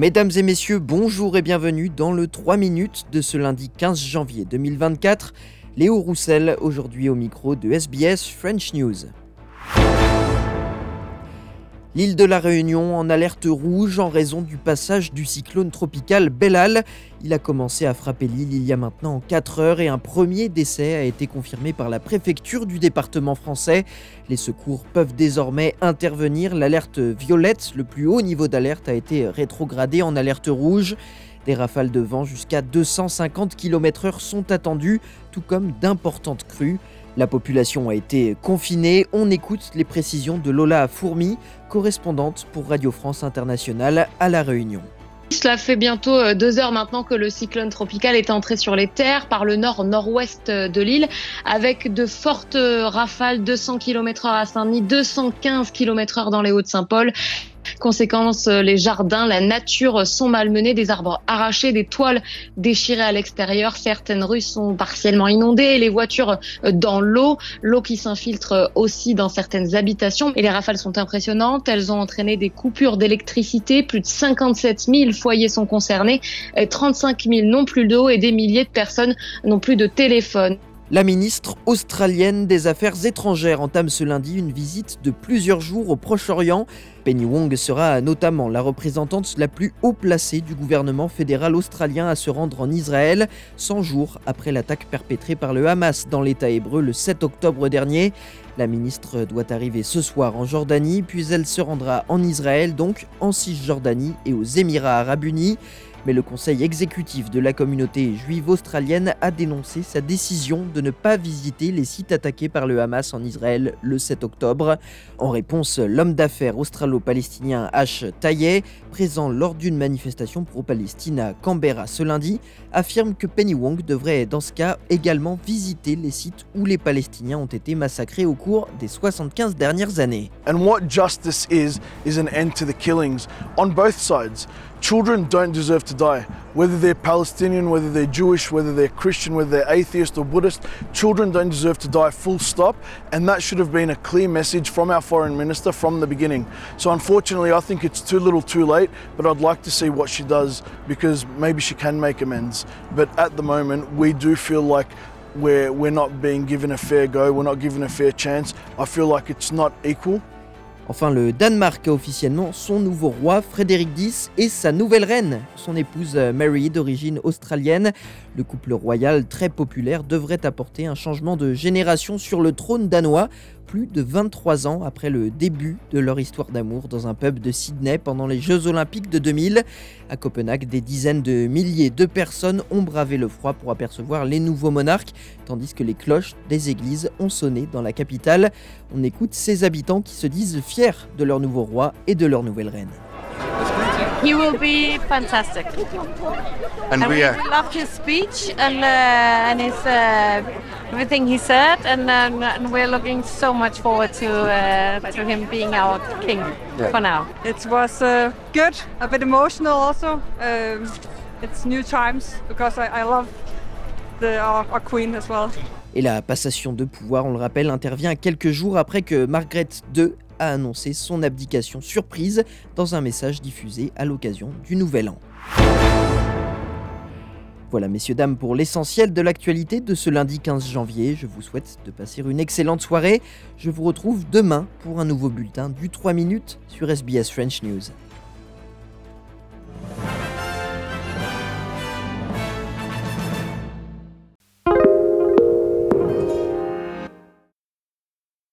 Mesdames et messieurs, bonjour et bienvenue dans le 3 minutes de ce lundi 15 janvier 2024. Léo Roussel, aujourd'hui au micro de SBS French News. L'île de la Réunion en alerte rouge en raison du passage du cyclone tropical Bellal. Il a commencé à frapper l'île il y a maintenant 4 heures et un premier décès a été confirmé par la préfecture du département français. Les secours peuvent désormais intervenir. L'alerte violette, le plus haut niveau d'alerte, a été rétrogradé en alerte rouge. Des rafales de vent jusqu'à 250 km/h sont attendues, tout comme d'importantes crues. La population a été confinée. On écoute les précisions de Lola Fourmi, correspondante pour Radio France Internationale à La Réunion. Cela fait bientôt euh, deux heures maintenant que le cyclone tropical est entré sur les terres par le nord-nord-ouest de l'île avec de fortes rafales, 200 km/h à Saint-Denis, 215 km/h dans les Hauts-de-Saint-Paul Conséquence, euh, les jardins, la nature sont malmenés, des arbres arrachés, des toiles déchirées à l'extérieur. Certaines rues sont partiellement inondées, les voitures euh, dans l'eau, l'eau qui s'infiltre aussi dans certaines habitations. Et les rafales sont impressionnantes. Elles ont entraîné des coupures d'électricité. Plus de 57 000 foyers sont concernés, 35 000 n'ont plus d'eau et des milliers de personnes n'ont plus de téléphone. La ministre australienne des Affaires étrangères entame ce lundi une visite de plusieurs jours au Proche-Orient. Penny Wong sera notamment la représentante la plus haut placée du gouvernement fédéral australien à se rendre en Israël, 100 jours après l'attaque perpétrée par le Hamas dans l'État hébreu le 7 octobre dernier. La ministre doit arriver ce soir en Jordanie, puis elle se rendra en Israël, donc en Cisjordanie et aux Émirats arabes unis mais le conseil exécutif de la communauté juive australienne a dénoncé sa décision de ne pas visiter les sites attaqués par le Hamas en Israël le 7 octobre. En réponse, l'homme d'affaires australo-palestinien H. Tayeh, présent lors d'une manifestation pro-Palestine à Canberra ce lundi, affirme que Penny Wong devrait dans ce cas également visiter les sites où les Palestiniens ont été massacrés au cours des 75 dernières années. And what justice is is an end to the killings on both sides. Children don't deserve to die. Whether they're Palestinian, whether they're Jewish, whether they're Christian, whether they're atheist or Buddhist, children don't deserve to die, full stop. And that should have been a clear message from our foreign minister from the beginning. So unfortunately, I think it's too little too late, but I'd like to see what she does because maybe she can make amends. But at the moment, we do feel like we're, we're not being given a fair go, we're not given a fair chance. I feel like it's not equal. Enfin, le Danemark a officiellement son nouveau roi, Frédéric X, et sa nouvelle reine, son épouse euh, Mary, d'origine australienne. Le couple royal, très populaire, devrait apporter un changement de génération sur le trône danois, plus de 23 ans après le début de leur histoire d'amour dans un pub de Sydney pendant les Jeux Olympiques de 2000. À Copenhague, des dizaines de milliers de personnes ont bravé le froid pour apercevoir les nouveaux monarques, tandis que les cloches des églises ont sonné dans la capitale. On écoute ces habitants qui se disent fiers de leur nouveau roi et de leur nouvelle reine. He will be fantastic. And, And we we are. loved his speech and uh, and his uh, everything he said, and, um, and we're looking so much forward to uh, to him being our king Yeah. for now. It was uh, good, a bit emotional also. Um, it's new times because I, I love the, our, our queen as well. Et la passation de pouvoir, on le rappelle, intervient quelques jours après que Margaret II a annoncé son abdication surprise dans un message diffusé à l'occasion du Nouvel An. Voilà, messieurs, dames, pour l'essentiel de l'actualité de ce lundi 15 janvier. Je vous souhaite de passer une excellente soirée. Je vous retrouve demain pour un nouveau bulletin du 3 minutes sur SBS French News.